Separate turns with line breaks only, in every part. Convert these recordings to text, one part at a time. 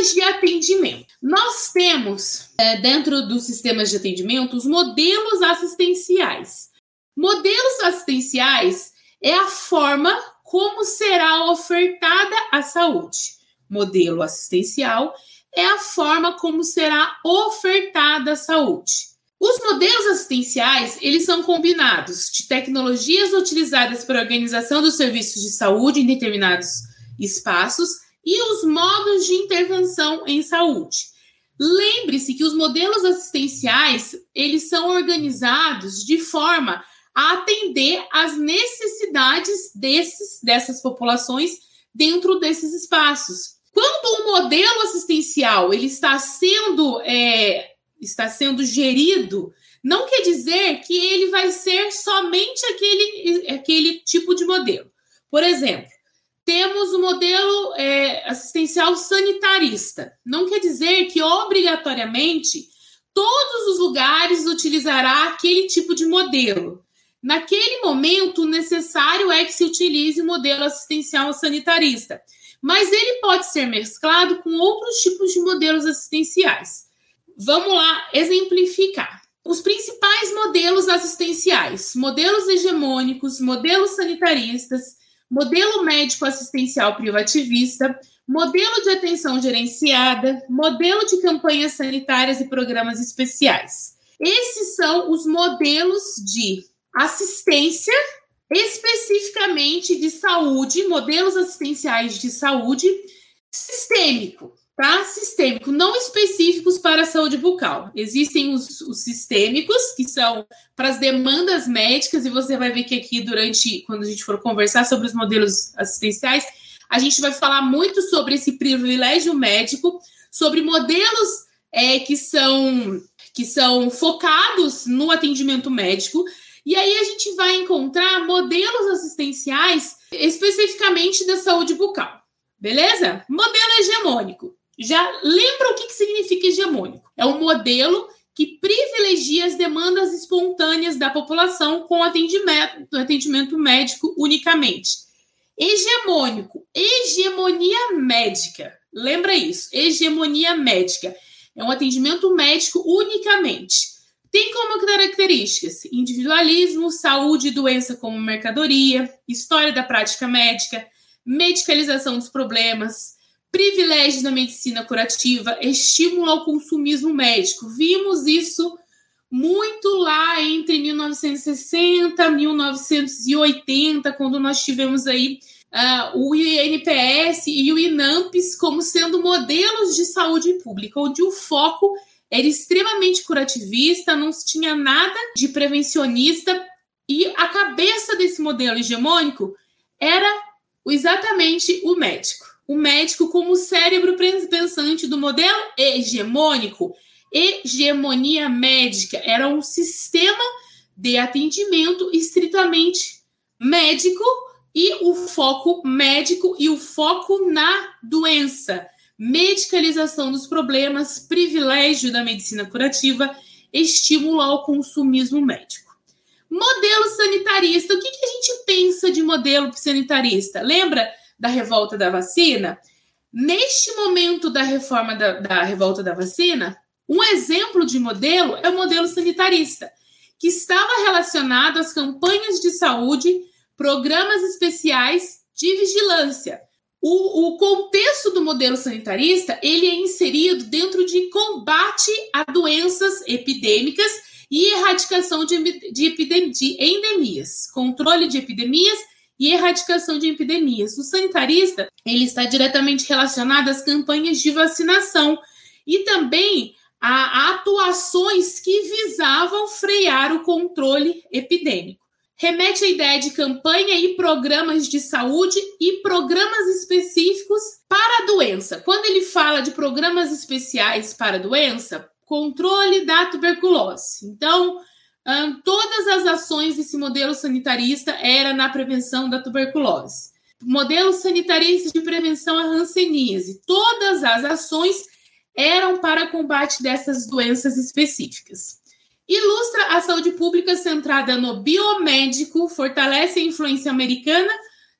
Sistemas de atendimento. Nós temos, é, dentro dos sistemas de atendimento, os modelos assistenciais. Modelos assistenciais é a forma como será ofertada a saúde. Modelo assistencial é a forma como será ofertada a saúde. Os modelos assistenciais, eles são combinados de tecnologias utilizadas para a organização dos serviços de saúde em determinados espaços e os modos de intervenção em saúde. Lembre-se que os modelos assistenciais, eles são organizados de forma a atender às necessidades desses, dessas populações dentro desses espaços. Quando o modelo assistencial ele está sendo é, está sendo gerido, não quer dizer que ele vai ser somente aquele, aquele tipo de modelo. Por exemplo, temos o modelo é, assistencial sanitarista. Não quer dizer que obrigatoriamente todos os lugares utilizará aquele tipo de modelo. Naquele momento, necessário é que se utilize o modelo assistencial sanitarista, mas ele pode ser mesclado com outros tipos de modelos assistenciais. Vamos lá exemplificar. Os principais modelos assistenciais: modelos hegemônicos, modelos sanitaristas, modelo médico assistencial privativista, modelo de atenção gerenciada, modelo de campanhas sanitárias e programas especiais. Esses são os modelos de assistência, especificamente de saúde, modelos assistenciais de saúde sistêmico, tá? Sistêmico, não específicos para a saúde bucal. Existem os, os sistêmicos, que são para as demandas médicas, e você vai ver que aqui, durante, quando a gente for conversar sobre os modelos assistenciais, a gente vai falar muito sobre esse privilégio médico, sobre modelos é, que são que são focados no atendimento médico, e aí a gente vai encontrar modelos assistenciais especificamente da saúde bucal. Beleza? Modelo hegemônico. Já lembra o que, que significa hegemônico? É um modelo que privilegia as demandas espontâneas da população com atendimento, atendimento médico unicamente. Hegemônico, hegemonia médica. Lembra isso? Hegemonia médica. É um atendimento médico unicamente. Tem como características individualismo, saúde e doença como mercadoria, história da prática médica, medicalização dos problemas, privilégio da medicina curativa, estímulo ao consumismo médico. Vimos isso muito lá entre 1960 e 1980, quando nós tivemos aí uh, o INPS e o INAMPS como sendo modelos de saúde pública, onde o foco era extremamente curativista, não se tinha nada de prevencionista, e a cabeça desse modelo hegemônico era exatamente o médico. O médico como cérebro pensante do modelo hegemônico. Hegemonia médica era um sistema de atendimento estritamente médico e o foco médico e o foco na doença medicalização dos problemas, privilégio da medicina curativa, estímulo ao consumismo médico. Modelo sanitarista. O que, que a gente pensa de modelo sanitarista? Lembra da revolta da vacina? Neste momento da reforma da, da revolta da vacina, um exemplo de modelo é o modelo sanitarista, que estava relacionado às campanhas de saúde, programas especiais de vigilância, o, o, contexto do modelo sanitarista ele é inserido dentro de combate a doenças epidêmicas e erradicação de, de, de endemias, controle de epidemias e erradicação de epidemias. O sanitarista ele está diretamente relacionado às campanhas de vacinação e também a atuações que visavam frear o controle epidêmico remete à ideia de campanha e programas de saúde e programas específicos para a doença. Quando ele fala de programas especiais para a doença, controle da tuberculose. Então, todas as ações desse modelo sanitarista era na prevenção da tuberculose. Modelo sanitarista de prevenção à hanseníase. Todas as ações eram para combate dessas doenças específicas. Ilustra a saúde pública centrada no biomédico, fortalece a influência americana,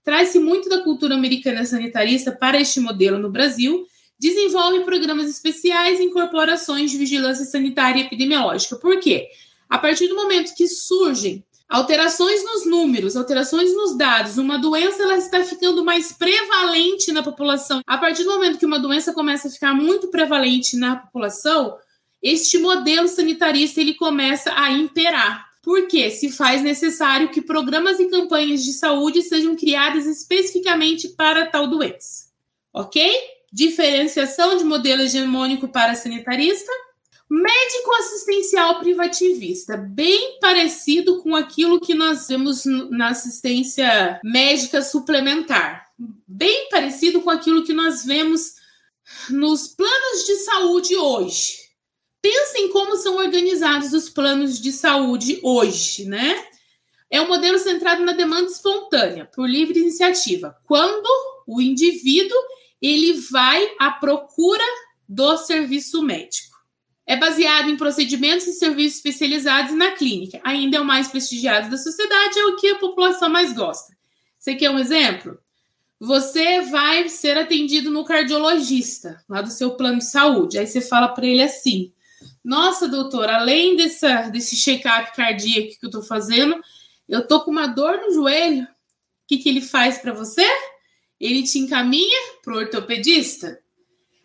traz-se muito da cultura americana sanitarista para este modelo no Brasil, desenvolve programas especiais e incorporações de vigilância sanitária e epidemiológica. Por quê? A partir do momento que surgem alterações nos números, alterações nos dados, uma doença ela está ficando mais prevalente na população. A partir do momento que uma doença começa a ficar muito prevalente na população, este modelo sanitarista ele começa a imperar. Porque se faz necessário que programas e campanhas de saúde sejam criadas especificamente para tal doença. Ok? Diferenciação de modelo hegemônico para sanitarista. Médico assistencial privativista, bem parecido com aquilo que nós vemos na assistência médica suplementar. Bem parecido com aquilo que nós vemos nos planos de saúde hoje. Pensem como são organizados os planos de saúde hoje, né? É um modelo centrado na demanda espontânea, por livre iniciativa. Quando o indivíduo ele vai à procura do serviço médico. É baseado em procedimentos e serviços especializados na clínica. Ainda é o mais prestigiado da sociedade, é o que a população mais gosta. Você quer um exemplo? Você vai ser atendido no cardiologista, lá do seu plano de saúde. Aí você fala para ele assim: Nossa, doutor, além dessa, desse check-up cardíaco que eu estou fazendo, eu tô com uma dor no joelho. O que, que ele faz para você? Ele te encaminha para o ortopedista.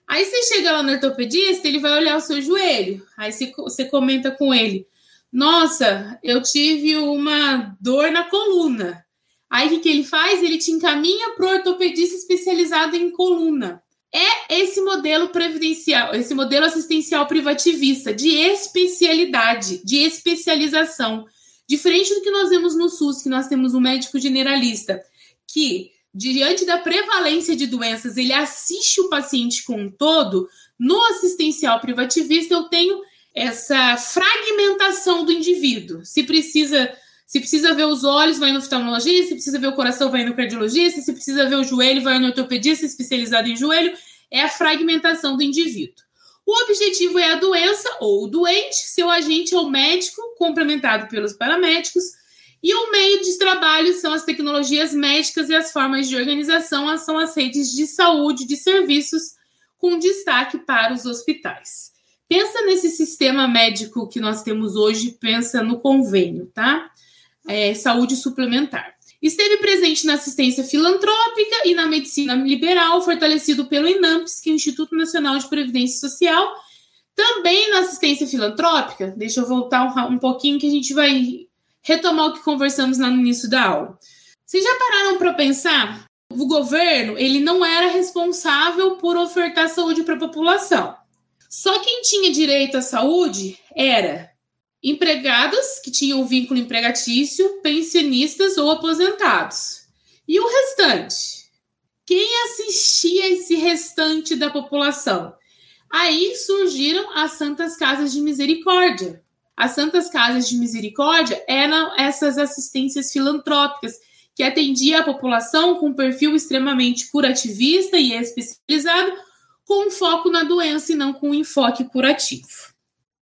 Aí você chega lá no ortopedista, ele vai olhar o seu joelho. Aí você, comenta com ele: Nossa, eu tive uma dor na coluna. Aí o que, que ele faz? Ele te encaminha para o ortopedista especializado em coluna. É esse modelo previdencial, esse modelo assistencial privativista de especialidade, de especialização. Diferente do que nós vemos no SUS, que nós temos um médico generalista que, diante da prevalência de doenças, ele assiste o paciente como um todo. No assistencial privativista, eu tenho essa fragmentação do indivíduo. Se precisa se precisa ver os olhos, vai no oftalmologista. Se precisa ver o coração, vai no cardiologista. Se precisa ver o joelho, vai no ortopedista especializado em joelho. É a fragmentação do indivíduo. O objetivo é a doença ou o doente, seu agente é o médico, complementado pelos paramédicos, e o meio de trabalho são as tecnologias médicas e as formas de organização são as redes de saúde de serviços, com destaque para os hospitais. Pensa nesse sistema médico que nós temos hoje, pensa no convênio, tá? é, saúde suplementar. Esteve presente na assistência filantrópica e na medicina liberal, fortalecido pelo INAMPS, que é o Instituto Nacional de Previdência Social. Também na assistência filantrópica, deixa eu voltar um, um pouquinho que a gente vai retomar o que conversamos no início da aula. Vocês já pararam para pensar? O governo ele não era responsável por ofertar saúde para a população. Só quem tinha direito à saúde era empregados que tinham vínculo empregatício, pensionistas ou aposentados. E o restante? Quem assistia esse restante da população? Aí surgiram as Santas Casas de Misericórdia. As Santas Casas de Misericórdia eram essas assistências filantrópicas que atendia a população com perfil extremamente curativista e especializado, com foco na doença e não com enfoque curativo.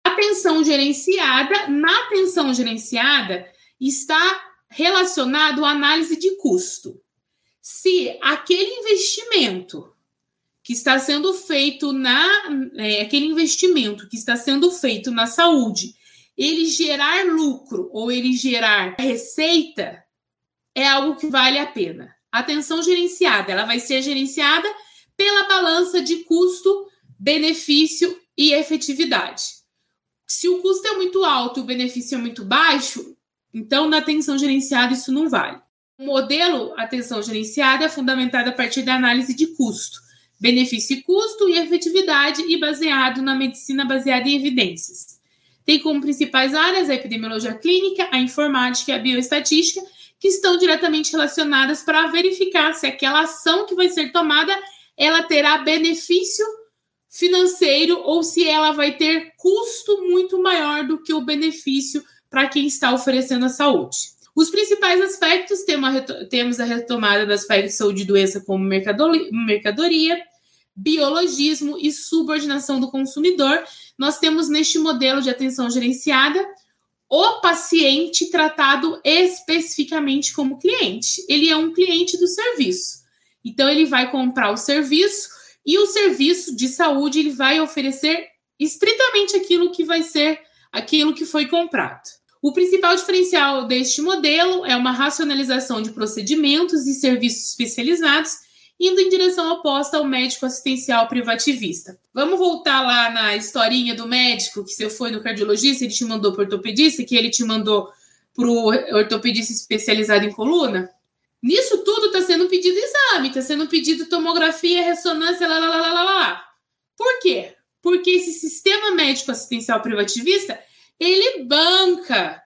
Atenção gerenciada, na atenção gerenciada está relacionado à análise de custo. Se aquele investimento que está sendo feito na é, aquele investimento que está sendo feito na saúde, ele gerar lucro ou ele gerar receita, é algo que vale a pena. Atenção gerenciada, ela vai ser gerenciada pela balança de custo, benefício e efetividade. Se o custo é muito alto e o benefício é muito baixo, então na atenção gerenciada isso não vale. O modelo atenção gerenciada é fundamentado a partir da análise de custo, benefício e custo e efetividade e baseado na medicina baseada em evidências. Tem como principais áreas a epidemiologia clínica, a informática e a bioestatística, que estão diretamente relacionadas para verificar se aquela ação que vai ser tomada ela terá benefício financeiro ou se ela vai ter custo muito maior do que o benefício para quem está oferecendo a saúde. Os principais aspectos temos a retomada das aspectos de saúde e doença como mercadoria, biologismo e subordinação do consumidor. Nós temos neste modelo de atenção gerenciada o paciente tratado especificamente como cliente. Ele é um cliente do serviço. Então, ele vai comprar o serviço e o serviço de saúde ele vai oferecer estritamente aquilo que vai ser aquilo que foi comprado. O principal diferencial deste modelo é uma racionalização de procedimentos e serviços especializados, indo em direção oposta ao médico assistencial privativista. Vamos voltar lá na historinha do médico que você foi no cardiologista, ele te mandou para o ortopedista, que ele te mandou para o ortopedista especializado em coluna? Nisso tudo está sendo pedido exame, está sendo pedido tomografia, ressonância, lá, lá, lá, lá, lá. Por quê? Porque esse sistema médico assistencial privativista ele banca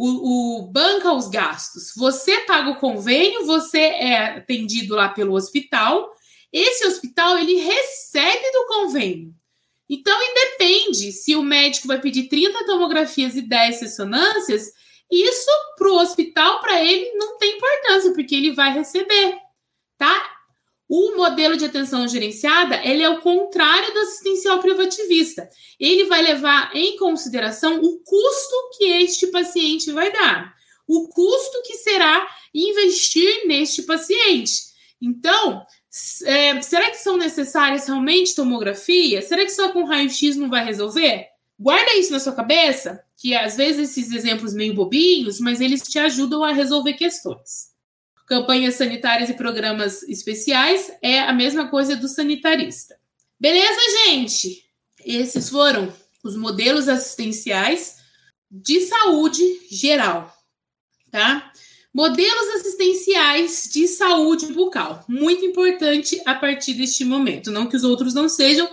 o, o, banca os gastos. Você paga o convênio, você é atendido lá pelo hospital. Esse hospital ele recebe do convênio. Então, independe se o médico vai pedir 30 tomografias e 10 ressonâncias, isso para o hospital, para ele, não tem importância, porque ele vai receber, tá? O modelo de atenção gerenciada, ele é o contrário do assistencial privativista. Ele vai levar em consideração o custo que este paciente vai dar, o custo que será investir neste paciente. Então, é, será que são necessárias realmente tomografias? Será que só com raio-x não vai resolver? Guarda isso na sua cabeça, que às vezes esses exemplos meio bobinhos, mas eles te ajudam a resolver questões campanhas sanitárias e programas especiais é a mesma coisa do sanitarista. Beleza, gente? Esses foram os modelos assistenciais de saúde geral, tá? Modelos assistenciais de saúde bucal. Muito importante a partir deste momento. Não que os outros não sejam,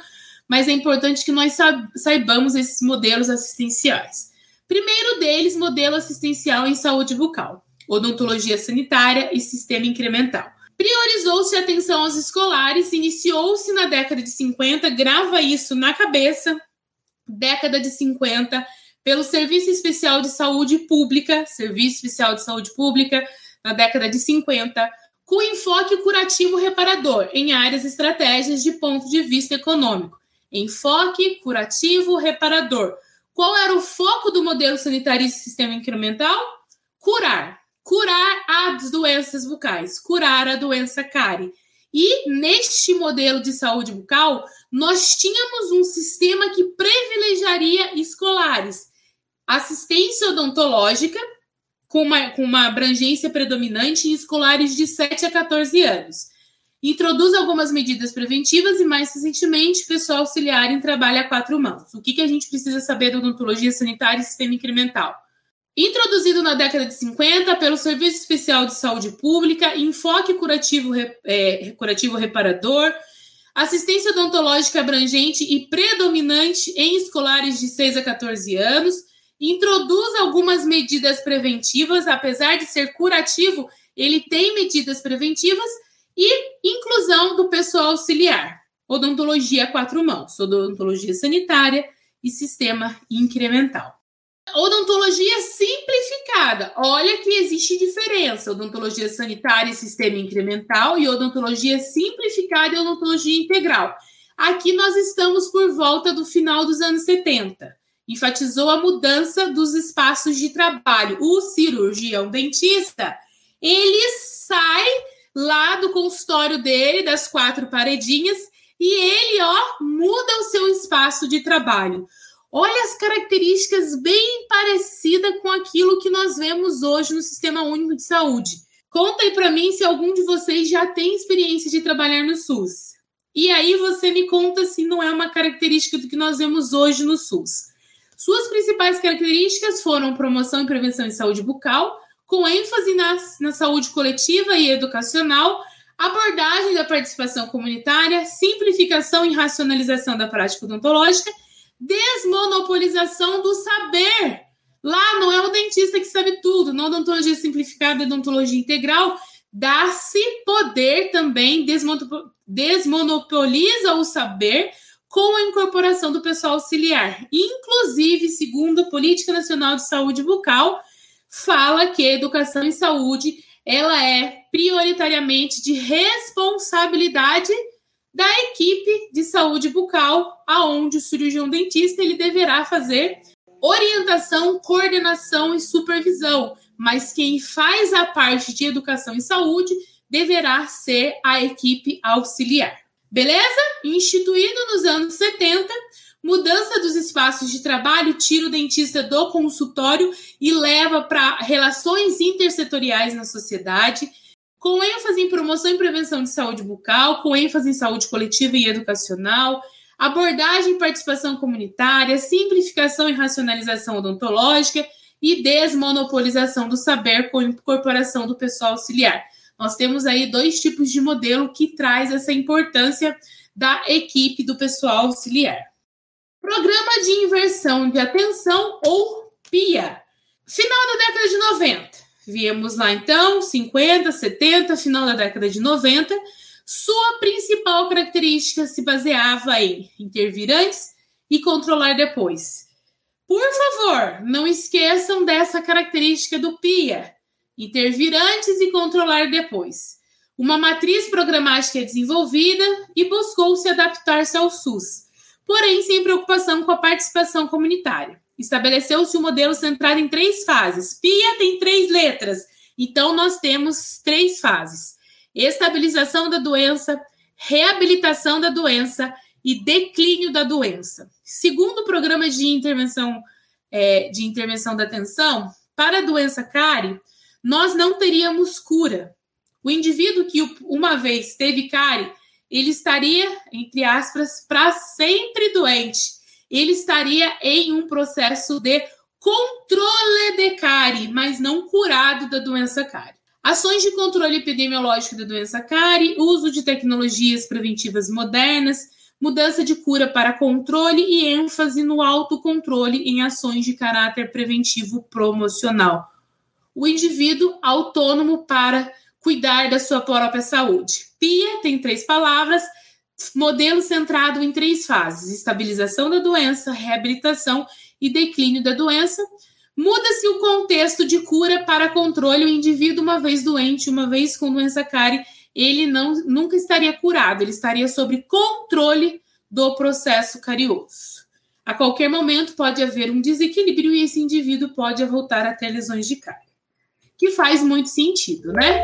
mas é importante que nós saibamos esses modelos assistenciais. Primeiro deles, modelo assistencial em saúde bucal odontologia sanitária e sistema incremental. Priorizou-se a atenção aos escolares, iniciou-se na década de 50, grava isso na cabeça, década de 50, pelo Serviço Especial de Saúde Pública, Serviço Especial de Saúde Pública, na década de 50, com enfoque curativo reparador em áreas estratégias de ponto de vista econômico. Enfoque curativo reparador. Qual era o foco do modelo sanitário e sistema incremental? Curar curar as doenças bucais, curar a doença cárie. E neste modelo de saúde bucal, nós tínhamos um sistema que privilegiaria escolares. Assistência odontológica, com uma, com uma abrangência predominante em escolares de 7 a 14 anos. Introduz algumas medidas preventivas e, mais recentemente, pessoal auxiliar em trabalho a quatro mãos. O que, que a gente precisa saber da odontologia sanitária e sistema incremental? Introduzido na década de 50 pelo Serviço Especial de Saúde Pública, enfoque curativo, é, curativo reparador, assistência odontológica abrangente e predominante em escolares de 6 a 14 anos, introduz algumas medidas preventivas, apesar de ser curativo, ele tem medidas preventivas e inclusão do pessoal auxiliar, odontologia a quatro mãos, odontologia sanitária e sistema incremental. Odontologia simplificada. Olha que existe diferença: odontologia sanitária e sistema incremental, e odontologia simplificada e odontologia integral. Aqui nós estamos por volta do final dos anos 70. Enfatizou a mudança dos espaços de trabalho. O cirurgião dentista, ele sai lá do consultório dele, das quatro paredinhas, e ele, ó, muda o seu espaço de trabalho. Olha as características bem parecidas com aquilo que nós vemos hoje no Sistema Único de Saúde. Conta aí para mim se algum de vocês já tem experiência de trabalhar no SUS. E aí você me conta se não é uma característica do que nós vemos hoje no SUS. Suas principais características foram promoção e prevenção em saúde bucal, com ênfase na, na saúde coletiva e educacional, abordagem da participação comunitária, simplificação e racionalização da prática odontológica desmonopolização do saber. Lá não é o dentista que sabe tudo, na odontologia simplificada e odontologia integral, dá-se poder também, desmonopoliza o saber com a incorporação do pessoal auxiliar. Inclusive, segundo a Política Nacional de Saúde Bucal, fala que a educação em saúde ela é prioritariamente de responsabilidade da equipe de saúde bucal, aonde o cirurgião dentista ele deverá fazer orientação, coordenação e supervisão, mas quem faz a parte de educação e saúde deverá ser a equipe auxiliar. Beleza? Instituído nos anos 70, mudança dos espaços de trabalho, tira o dentista do consultório e leva para relações intersetoriais na sociedade, com ênfase em promoção e prevenção de saúde bucal, com ênfase em saúde coletiva e educacional, abordagem e participação comunitária, simplificação e racionalização odontológica e desmonopolização do saber com incorporação do pessoal auxiliar. Nós temos aí dois tipos de modelo que traz essa importância da equipe do pessoal auxiliar. Programa de inversão de atenção ou PIA. Final da década de 90. Viemos lá então, 50, 70, final da década de 90. Sua principal característica se baseava em intervir antes e controlar depois. Por favor, não esqueçam dessa característica do PIA: intervir antes e controlar depois. Uma matriz programática é desenvolvida e buscou se adaptar-se ao SUS, porém sem preocupação com a participação comunitária. Estabeleceu-se um modelo centrado em três fases. PIA tem três letras, então nós temos três fases: estabilização da doença, reabilitação da doença e declínio da doença. Segundo o programa de intervenção é, de intervenção da atenção, para a doença cárie, nós não teríamos cura. O indivíduo que uma vez teve cárie, ele estaria, entre aspas, para sempre doente. Ele estaria em um processo de controle de cárie, mas não curado da doença cárie. Ações de controle epidemiológico da doença cárie, uso de tecnologias preventivas modernas, mudança de cura para controle e ênfase no autocontrole em ações de caráter preventivo promocional o indivíduo autônomo para cuidar da sua própria saúde. PIA tem três palavras, modelo centrado em três fases: estabilização da doença, reabilitação e declínio da doença. Muda-se o contexto de cura para controle. O indivíduo, uma vez doente, uma vez com doença cárie, ele não, nunca estaria curado, ele estaria sob controle do processo carioso. A qualquer momento pode haver um desequilíbrio e esse indivíduo pode voltar a ter lesões de cárie que faz muito sentido, né?